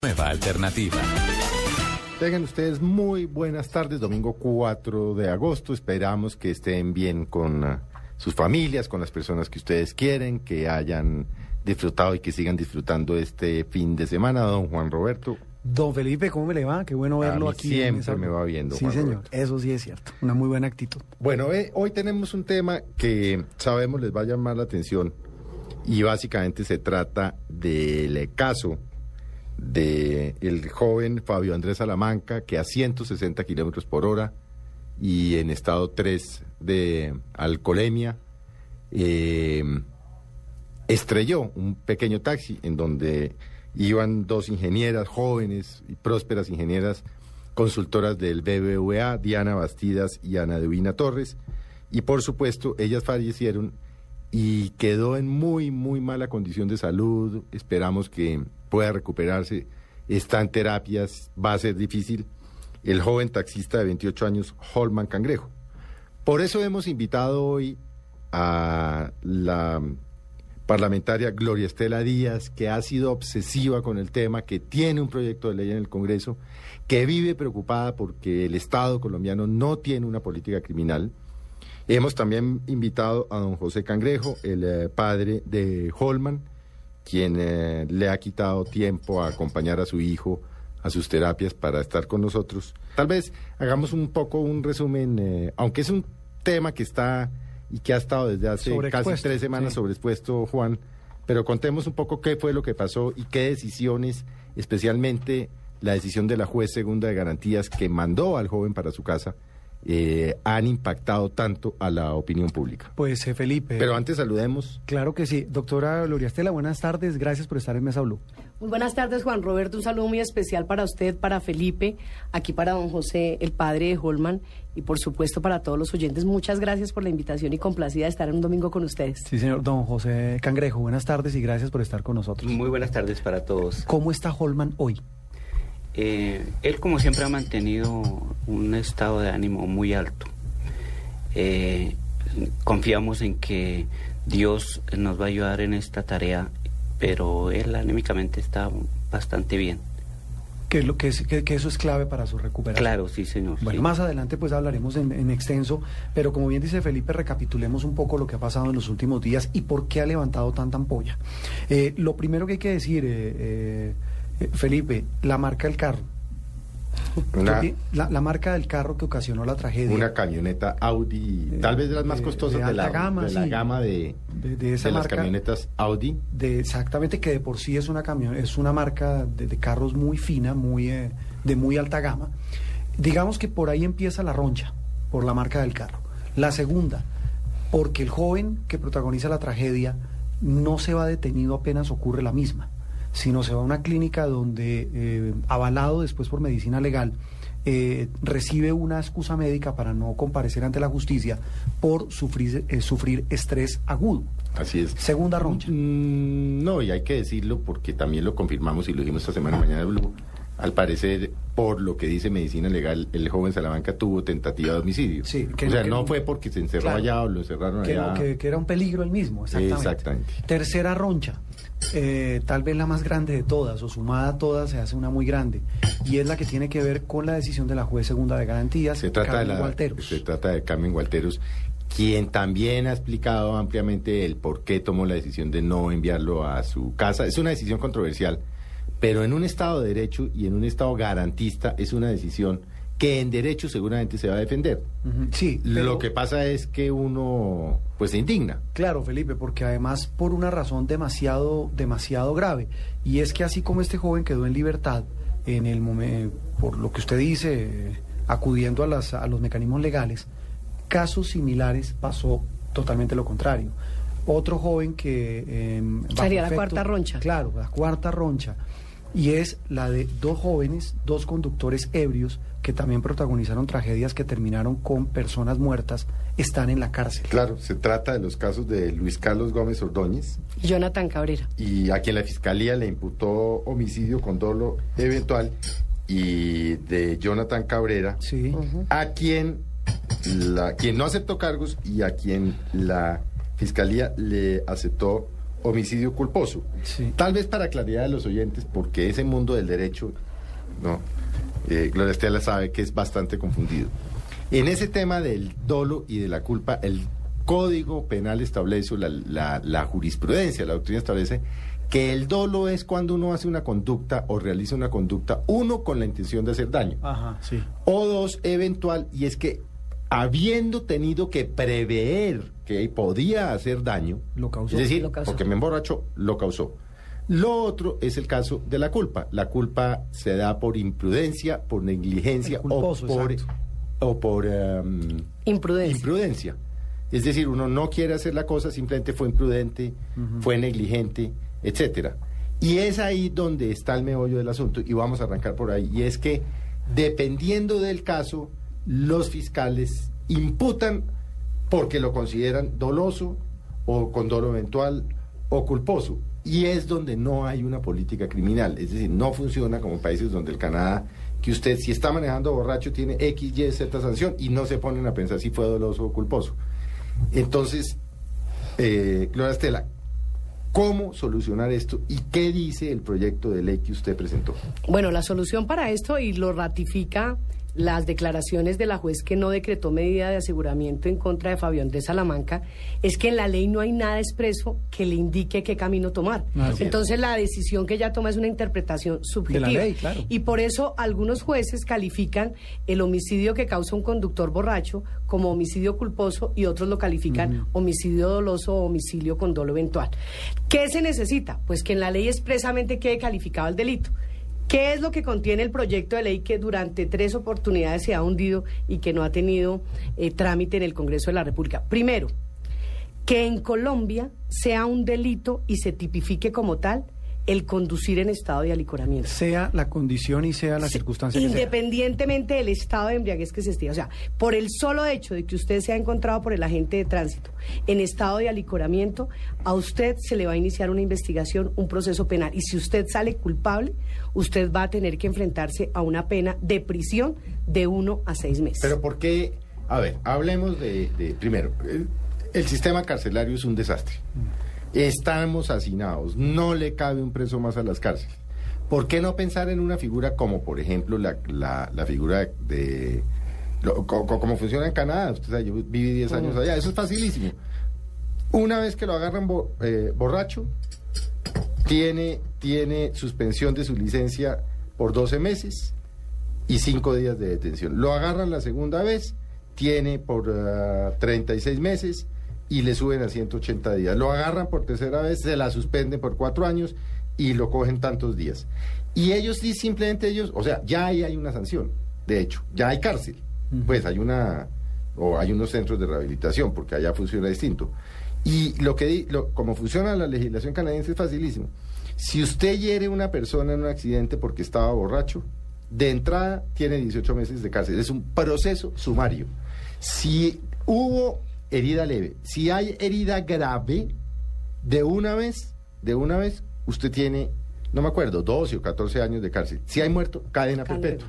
Nueva alternativa. Tengan ustedes muy buenas tardes, domingo 4 de agosto. Esperamos que estén bien con uh, sus familias, con las personas que ustedes quieren, que hayan disfrutado y que sigan disfrutando este fin de semana. Don Juan Roberto, Don Felipe, ¿cómo me le va? Qué bueno verlo mí aquí. siempre esa- me va viendo, Sí, Juan señor. Roberto. Eso sí es cierto. Una muy buena actitud. Bueno, eh, hoy tenemos un tema que sabemos les va a llamar la atención y básicamente se trata del caso de el joven Fabio Andrés Salamanca que a 160 kilómetros por hora y en estado 3 de alcoholemia eh, estrelló un pequeño taxi en donde iban dos ingenieras jóvenes y prósperas ingenieras consultoras del BBVA, Diana Bastidas y Ana Divina Torres, y por supuesto ellas fallecieron y quedó en muy, muy mala condición de salud, esperamos que pueda recuperarse, está en terapias, va a ser difícil, el joven taxista de 28 años, Holman Cangrejo. Por eso hemos invitado hoy a la parlamentaria Gloria Estela Díaz, que ha sido obsesiva con el tema, que tiene un proyecto de ley en el Congreso, que vive preocupada porque el Estado colombiano no tiene una política criminal. Hemos también invitado a don José Cangrejo, el eh, padre de Holman, quien eh, le ha quitado tiempo a acompañar a su hijo a sus terapias para estar con nosotros. Tal vez hagamos un poco un resumen, eh, aunque es un tema que está y que ha estado desde hace casi tres semanas sí. sobreexpuesto, Juan, pero contemos un poco qué fue lo que pasó y qué decisiones, especialmente la decisión de la juez segunda de garantías que mandó al joven para su casa, eh, han impactado tanto a la opinión pública. Pues eh, Felipe. Pero antes saludemos. Claro que sí. Doctora Gloria Estela, buenas tardes. Gracias por estar en Mesa Blue. Muy buenas tardes, Juan Roberto. Un saludo muy especial para usted, para Felipe, aquí para don José, el padre de Holman, y por supuesto para todos los oyentes. Muchas gracias por la invitación y complacida de estar en un domingo con ustedes. Sí, señor. Don José Cangrejo, buenas tardes y gracias por estar con nosotros. Muy buenas tardes para todos. ¿Cómo está Holman hoy? Eh, él, como siempre, ha mantenido un estado de ánimo muy alto. Eh, confiamos en que Dios nos va a ayudar en esta tarea, pero él anímicamente está bastante bien. Que, lo que, es- que, que eso es clave para su recuperación. Claro, sí, señor. Bueno, sí. más adelante pues hablaremos en, en extenso, pero como bien dice Felipe, recapitulemos un poco lo que ha pasado en los últimos días y por qué ha levantado tanta ampolla. Eh, lo primero que hay que decir, eh, Felipe, la marca del carro. Una- ¿Qué pi- La, la marca del carro que ocasionó la tragedia. Una camioneta Audi, Eh, tal vez de las más costosas de de, la, gama, de la sí. gama de, De- de esa las camionetas Audi. de exactamente que de por sí es una camión, es una marca de, de carros muy fina, muy eh, de muy alta gama. Digamos que por ahí empieza la roncha, por la marca del carro. La segunda, porque el joven que protagoniza la tragedia no se va detenido apenas ocurre la misma, sino se va a una clínica donde, eh, avalado después por medicina legal, eh, recibe una excusa médica para no comparecer ante la justicia por sufrir, eh, sufrir estrés agudo. Así es. Segunda roncha. Mm, no, y hay que decirlo porque también lo confirmamos y lo dijimos esta semana mañana de Blue. Al parecer, por lo que dice medicina legal, el joven Salamanca tuvo tentativa de homicidio. Sí, que- o sea, que- no fue porque se encerró Claro. allá o lo encerraron allá. que- que era un peligro el mismo, exactamente. Exactamente. Tercera roncha, eh, tal vez la más grande de todas, o sumada a todas se hace una muy grande, y es la que tiene que ver con la decisión de la juez segunda de garantías, Se trata, de Carmen la, Gualteros. se trata de Carmen Gualteros, quien también ha explicado ampliamente el por qué tomó la decisión de no enviarlo a su casa. Es una decisión controversial, pero en un Estado de Derecho y en un Estado garantista es una decisión que en derecho seguramente se va a defender. Sí, pero- Lo que pasa es que uno pues se indigna. Claro, Felipe, porque además por una razón demasiado, demasiado grave. Y es que así como este joven quedó en libertad, en el momen- por lo que usted dice, eh, acudiendo a, las, a los mecanismos legales, casos similares pasó totalmente lo contrario. Otro joven que... eh, bajo Sería la cuarta roncha. Claro, la cuarta roncha. Y es la de dos jóvenes, dos conductores ebrios que también protagonizaron tragedias que terminaron con personas muertas, están en la cárcel. Claro, se trata de los casos de Luis Carlos Gómez Ordóñez Jonathan Cabrera. y a quien la fiscalía le imputó homicidio con dolo eventual y de Jonathan Cabrera, Sí. a quien la quien no aceptó cargos y a quien la fiscalía le aceptó homicidio culposo. Sí. Tal vez para claridad de los oyentes, porque ese mundo del derecho, no, eh, Gloria Estela sabe que es bastante confundido. En ese tema del dolo y de la culpa, el Código Penal establece, la, la- la jurisprudencia, la doctrina establece que el dolo es cuando uno hace una conducta o realiza una conducta, uno, con la intención de hacer daño, Ajá, sí. o dos, eventual, y es que habiendo tenido que prever que podía hacer daño, Lo causó. es decir, Lo causó. porque me emborrachó, lo causó. Lo otro es el caso de la culpa. La culpa se da por imprudencia, por negligencia culposo, o por, o por em, Imprudencia. imprudencia. Es decir, uno no quiere hacer la cosa, simplemente fue imprudente, fue negligente, etcétera. Y es ahí donde está el meollo del asunto, y vamos a arrancar por ahí. Y es que, dependiendo del caso, los fiscales imputan porque lo consideran doloso o con dolo eventual o culposo. Y es donde no hay una política criminal. Es decir, no funciona como países donde el Canadá, que usted si está manejando borracho tiene X, Y, Z sanción y no se ponen a pensar si fue doloso o culposo. Entonces, eh, Estela, ¿cómo solucionar esto y qué dice el proyecto de ley que usted presentó? Bueno, la solución para esto, y lo ratifica las declaraciones de la juez que no decretó medida de aseguramiento en contra de Fabián de Salamanca, es que en la ley no hay nada expreso que le indique qué camino tomar. Así es. Entonces la decisión que ella toma es una interpretación subjetiva. ley, claro. Y por eso algunos jueces califican el homicidio que causa un conductor borracho como homicidio culposo y otros lo califican homicidio doloso o homicidio con dolo eventual. ¿Qué se necesita? Pues que en la ley expresamente quede calificado el delito. ¿Qué es lo que contiene el proyecto de ley que durante tres oportunidades se ha hundido y que no ha tenido eh, trámite en el Congreso de la República? Primero, que en Colombia sea un delito y se tipifique como tal el conducir en estado de alicoramiento. Sea la condición y sea la Sí, circunstancia que sea. Independientemente del estado de embriaguez que se esté. O sea, por el solo hecho de que usted sea encontrado por el agente de tránsito en estado de alicoramiento, a usted se le va a iniciar una investigación, un proceso penal. Y si usted sale culpable, usted va a tener que enfrentarse a una pena de prisión de uno a seis meses. Pero ¿por qué? A ver, hablemos de, de- primero, el, el sistema carcelario es un desastre. Estamos hacinados, no le cabe un preso más a las cárceles. ¿Por qué no pensar en una figura como, por ejemplo, la, la- la figura de... lo- co- co- como funciona en Canadá? Usted sabe, yo viví 10 años allá, eso es facilísimo. Una vez que lo agarran bo- eh, borracho, tiene, tiene suspensión de su licencia por 12 meses y 5 días de detención. Lo agarran la segunda vez, tiene por ah, 36 meses y le suben a 180 días. Lo agarran por tercera vez, se la suspenden por 4 años y lo cogen tantos días. Y ellos sí, simplemente ellos, o sea, ya ahí hay una sanción, de hecho, ya hay cárcel. Pues hay una, o hay unos centros de rehabilitación, porque allá funciona distinto. Y lo que lo, como funciona la legislación canadiense es facilísimo. Si usted hiere a una persona en un accidente porque estaba borracho, de entrada tiene 18 meses de cárcel. Es un proceso sumario. Si hubo herida leve, si hay herida grave, de una vez, de una vez, usted tiene, no me acuerdo, 12 o 14 años de cárcel. Si hay muerto, cadena perpetua.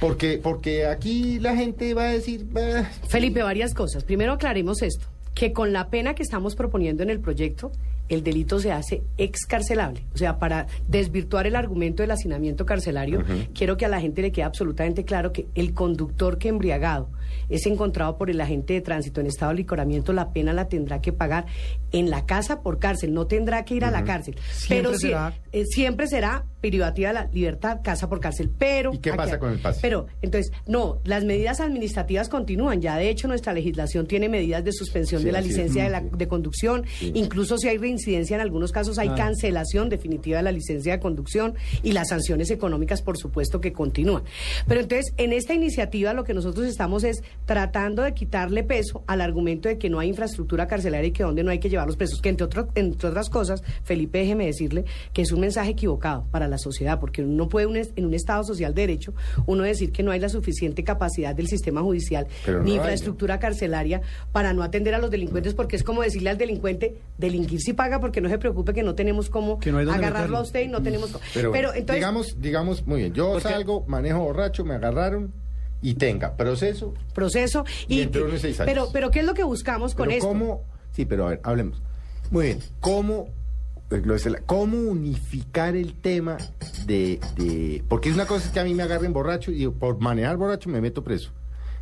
Porque, porque aquí la gente va a decir, "Bah". Felipe, varias cosas. Primero aclaremos esto, que con la pena que estamos proponiendo en el proyecto, el delito se hace excarcelable. O sea, para desvirtuar el argumento del hacinamiento carcelario, quiero que a la gente le quede absolutamente claro que el conductor que embriagado es encontrado por el agente de tránsito en estado de licoramiento, la pena la tendrá que pagar en la casa por cárcel, no tendrá que ir a la cárcel. Siempre pero será- eh, siempre será privativa de la libertad, casa por cárcel. Pero ¿Y qué aquí- pasa con el pase? Pero entonces, no, las medidas administrativas continúan. Ya de hecho nuestra legislación tiene medidas de suspensión Sí, de la licencia de, la- Sí. de conducción. Incluso si hay reincidencia en algunos casos, hay cancelación definitiva de la licencia de conducción y las sanciones económicas, por supuesto, que continúan. Pero entonces, en esta iniciativa lo que nosotros estamos es tratando de quitarle peso al argumento de que no hay infraestructura carcelaria y que donde no hay que llevar los presos, que entre, otro- entre otras cosas, Felipe, déjeme decirle que es un mensaje equivocado para la sociedad, porque uno no puede un en un Estado social de derecho, uno decir que no hay la suficiente capacidad del sistema judicial Pero ni infraestructura carcelaria para no atender a los delincuentes, porque es como decirle al delincuente, delinquir si paga porque no se preocupe que no tenemos cómo no agarrarlo a meterlo. usted y no tenemos cómo. Pero, Pero, bueno, entonces, digamos, digamos, muy bien, yo Porque- salgo, manejo borracho, me agarraron y tenga proceso. proceso Y y, entre uno y seis años. pero pero qué es lo que buscamos con pero esto ¿cómo? Sí, pero a ver, hablemos. Muy bien, ¿cómo, eh, cómo unificar el tema de, de- Porque es una cosa es que a mí me agarren borracho y por manejar borracho me meto preso.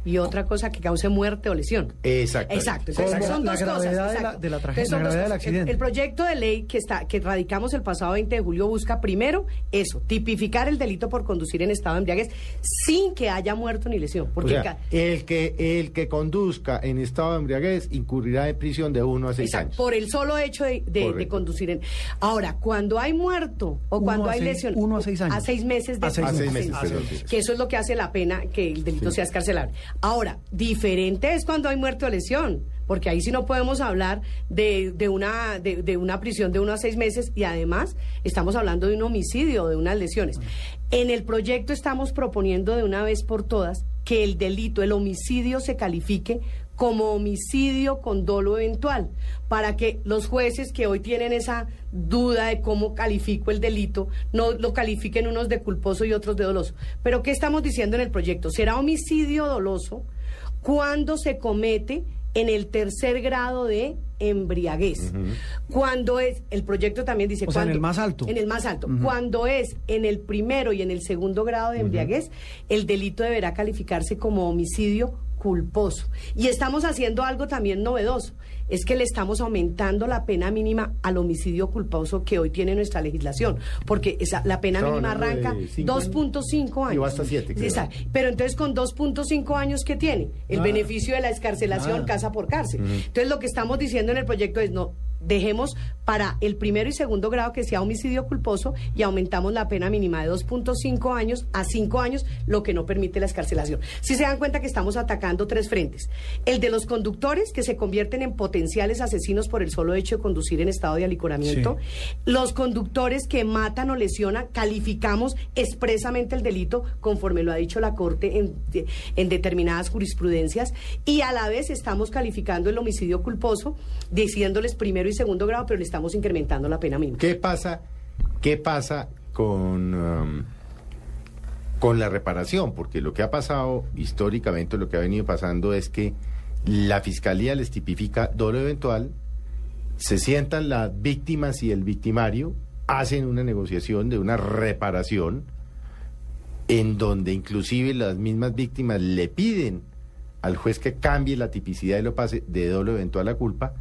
Y otra cosa que cause muerte o lesión Exacto. Exacto, son La dos gravedad cosas. de la- exacto. de la tragedia, Entonces, son la dos gravedad del. El- accidente. El, proyecto de ley que está que radicamos el pasado 20 de julio busca primero eso, tipificar el delito por conducir en estado de embriaguez sin que haya muerto ni lesión, O porque sea, el que, el que conduzca en estado de embriaguez incurrirá en prisión de uno a seis Exacto, años. por el solo hecho de, de- de Correcto. conducir en. Ahora, cuando hay muerto o Uno cuando hay seis- lesión. uno a seis años. A seis meses de A seis A seis meses. que eso es lo que hace la pena que el delito sea escarcelable. Ahora, diferente es cuando hay muerte o lesión, porque ahí sí no podemos hablar de, de una, de, de una prisión de uno a seis meses y además estamos hablando de un homicidio, de unas lesiones. En el proyecto estamos proponiendo de una vez por todas que el delito, el homicidio se califique como homicidio con dolo eventual, para que los jueces que hoy tienen esa duda de cómo califico el delito, no lo califiquen unos de culposo y otros de doloso. Pero ¿qué estamos diciendo en el proyecto? ¿Será homicidio doloso cuando se comete en el tercer grado de embriaguez? Cuando es, el proyecto también dice... O sea, en el más alto. En el más alto. Cuando es en el primero y en el segundo grado de embriaguez, el delito deberá calificarse como homicidio culposo. Y estamos haciendo algo también novedoso, es que le estamos aumentando la pena mínima al homicidio culposo que hoy tiene nuestra legislación, porque esa, la pena mínima arranca de cinco años. 2.5 años. Y va hasta siete, creo. Exacto. Pero entonces con 2.5 años ¿qué tiene? El beneficio de la escarcelación casa por cárcel. Entonces lo que estamos diciendo en el proyecto es no dejemos para el primero y segundo grado que sea homicidio culposo y aumentamos la pena mínima de 2.5 años a 5 años, lo que no permite la escarcelación. Si se dan cuenta que estamos atacando tres frentes. El de los conductores que se convierten en potenciales asesinos por el solo hecho de conducir en estado de alicoramiento. Los conductores que matan o lesionan, calificamos expresamente el delito conforme lo ha dicho la Corte en, en determinadas jurisprudencias y a la vez estamos calificando el homicidio culposo diciéndoles primero y segundo grado, pero le estamos incrementando la pena mínima. ¿Qué pasa, qué pasa con, um, con la reparación? Porque lo que ha pasado históricamente, lo que ha venido pasando es que la fiscalía les tipifica dolo eventual, se sientan las víctimas y el victimario, hacen una negociación de una reparación en donde inclusive las mismas víctimas le piden al juez que cambie la tipicidad y lo pase de dolo eventual a culpa.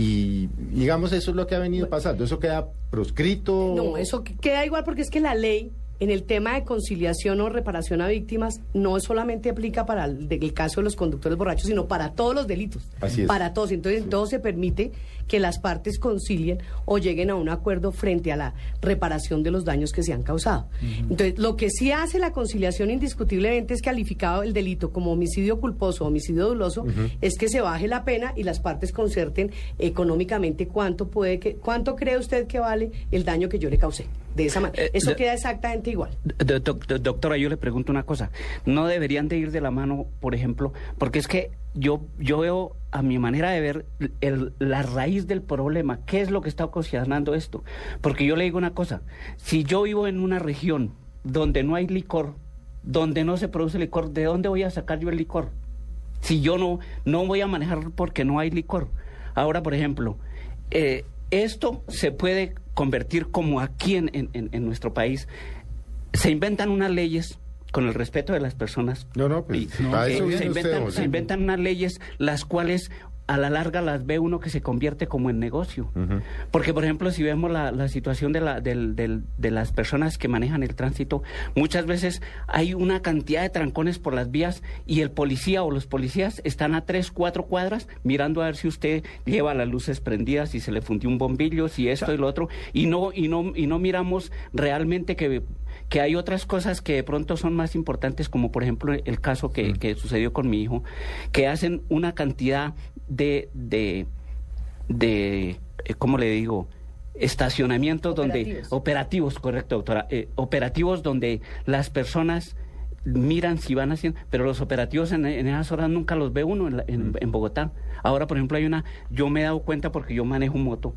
Y digamos, eso es lo que ha venido pasando. Eso queda proscrito. No, eso que- queda igual porque es que la ley en el tema de conciliación o reparación a víctimas no solamente aplica para el, caso de los conductores borrachos, sino para todos los delitos. Así es. Para todos. Entonces, en todo se permite que las partes concilien o lleguen a un acuerdo frente a la reparación de los daños que se han causado. Entonces, lo que sí hace la conciliación indiscutiblemente es calificado el delito como homicidio culposo o homicidio doloso, es que se baje la pena y las partes concerten económicamente cuánto puede que, cuánto cree usted que vale el daño que yo le causé. De esa manera. Eh, Eso queda exactamente igual. Do- doc- do- doctora, yo le pregunto una cosa. ¿No deberían de ir de la mano, por ejemplo? Porque es que yo, yo veo, a mi manera de ver, el- la raíz del problema. ¿Qué es lo que está ocasionando esto? Porque yo le digo una cosa. Si yo vivo en una región donde no hay licor, donde no se produce licor, ¿de dónde voy a sacar yo el licor? Si yo no, no voy a manejar porque no hay licor. Ahora, por ejemplo, eh, esto se puede convertir como aquí en, en- en- nuestro país. Se inventan unas leyes con el respeto de las personas. No, no, pues, Y, eso eh, se, inventan, José. se inventan unas leyes las cuales a la larga las ve uno que se convierte como en negocio. Porque, por ejemplo, si vemos la, la situación de, la, del- del- de las personas que manejan el tránsito, muchas veces hay una cantidad de trancones por las vías y el policía o los policías están a tres, cuatro cuadras mirando a ver si usted lleva las luces prendidas, si se le fundió un bombillo, si esto y lo otro, y no, y no, y no miramos realmente que que hay otras cosas que de pronto son más importantes, como por ejemplo el caso que, que sucedió con mi hijo, que hacen una cantidad de, de, de eh, ¿cómo le digo? Estacionamientos donde Operativos. operativos, correcto, doctora, eh, operativos donde las personas miran si van haciendo, pero los operativos en, en esas horas nunca los ve uno en, la- en- en Bogotá. Ahora, por ejemplo, hay una, yo me he dado cuenta porque yo manejo moto,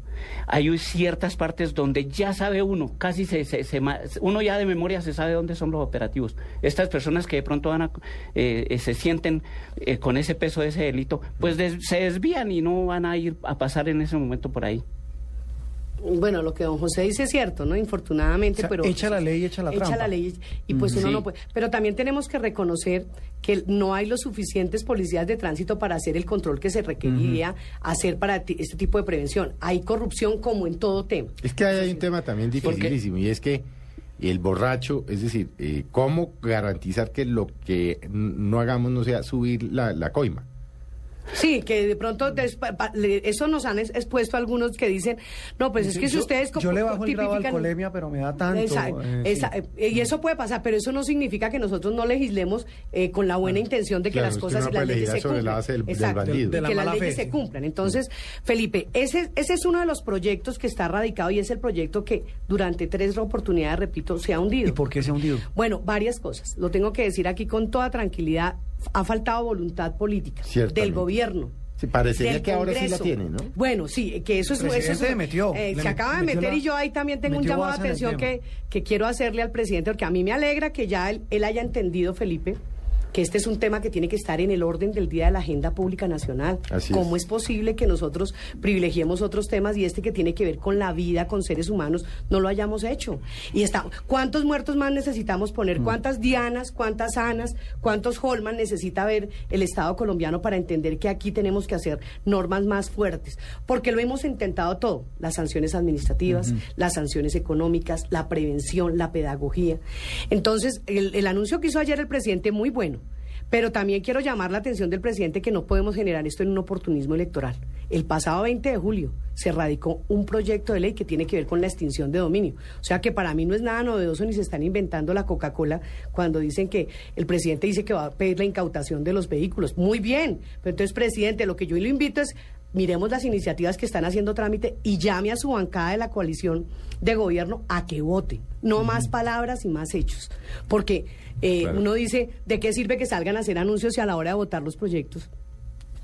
hay ciertas partes donde ya sabe uno, casi se, se- se uno ya de memoria se sabe dónde son los operativos. Estas personas que de pronto van a, eh, se sienten eh, con ese peso de ese delito, pues des- se desvían y no van a ir a pasar en ese momento por ahí. Bueno, lo que don José dice es cierto, ¿no? Infortunadamente, O sea, pero... echa la ley, echa la trampa. la ley y pues uno Sí. no puede... Pero también tenemos que reconocer que no hay los suficientes policías de tránsito para hacer el control que se requeriría hacer para ti- este tipo de prevención. Hay corrupción como en todo tema. Es que ahí hay un tema también dificilísimo y es que el borracho, es decir, eh, ¿cómo garantizar que lo que no hagamos no sea subir la, la coima? Sí, que de pronto eso nos han es- expuesto algunos que dicen, no, pues es que si ustedes... Yo le bajo el grado de tipifican- alcoholemia, pero me da tanto. Esa- eh, sí. y eso puede pasar, pero eso no significa que nosotros no legislemos eh, con la buena intención de que Claro, las cosas y las puede leyes se legislar sobre la cumplan. base del- del Exacto, bandido. De la que las leyes fe, se cumplan. Entonces, Felipe, ese, ese es uno de los proyectos que está radicado y es el proyecto que durante tres oportunidades, repito, se ha hundido. ¿Y por qué se ha hundido? Bueno, varias cosas. Lo tengo que decir aquí con toda tranquilidad. Ha faltado voluntad política del gobierno. Sí, parecería del que ahora sí la tiene, ¿no? Bueno, sí, que eso es... El eso es metió, eh, le se acaba de meter la- y yo ahí también tengo un llamado de atención que, que quiero hacerle al presidente, porque a mí me alegra que ya él, él haya entendido, Felipe, que este es un tema que tiene que estar en el orden del día de la agenda pública nacional. Así ¿Cómo es. es posible que nosotros privilegiemos otros temas y este que tiene que ver con la vida, con seres humanos, no lo hayamos hecho? Y está, ¿cuántos muertos más necesitamos poner? Mm. ¿Cuántas Dianas, cuántas Anas, cuántos Holman necesita ver el Estado colombiano para entender que aquí tenemos que hacer normas más fuertes? Porque lo hemos intentado todo, las sanciones administrativas, las sanciones económicas, la prevención, la pedagogía. Entonces, el, el anuncio que hizo ayer el presidente, muy bueno. Pero también quiero llamar la atención del presidente que no podemos generar esto en un oportunismo electoral. El pasado 20 de julio se radicó un proyecto de ley que tiene que ver con la extinción de dominio. O sea que para mí no es nada novedoso ni se están inventando la Coca-Cola cuando dicen que el presidente dice que va a pedir la incautación de los vehículos. Muy bien, pero entonces, presidente, lo que yo le invito es miremos las iniciativas que están haciendo trámite y llame a su bancada de la coalición de gobierno a que vote. No más palabras y más hechos. Porque eh, Claro. uno dice, ¿de qué sirve que salgan a hacer anuncios si a la hora de votar los proyectos?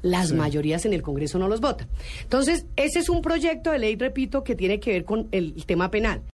Las mayorías en el Congreso no los votan. Entonces, ese es un proyecto de ley, repito, que tiene que ver con el tema penal.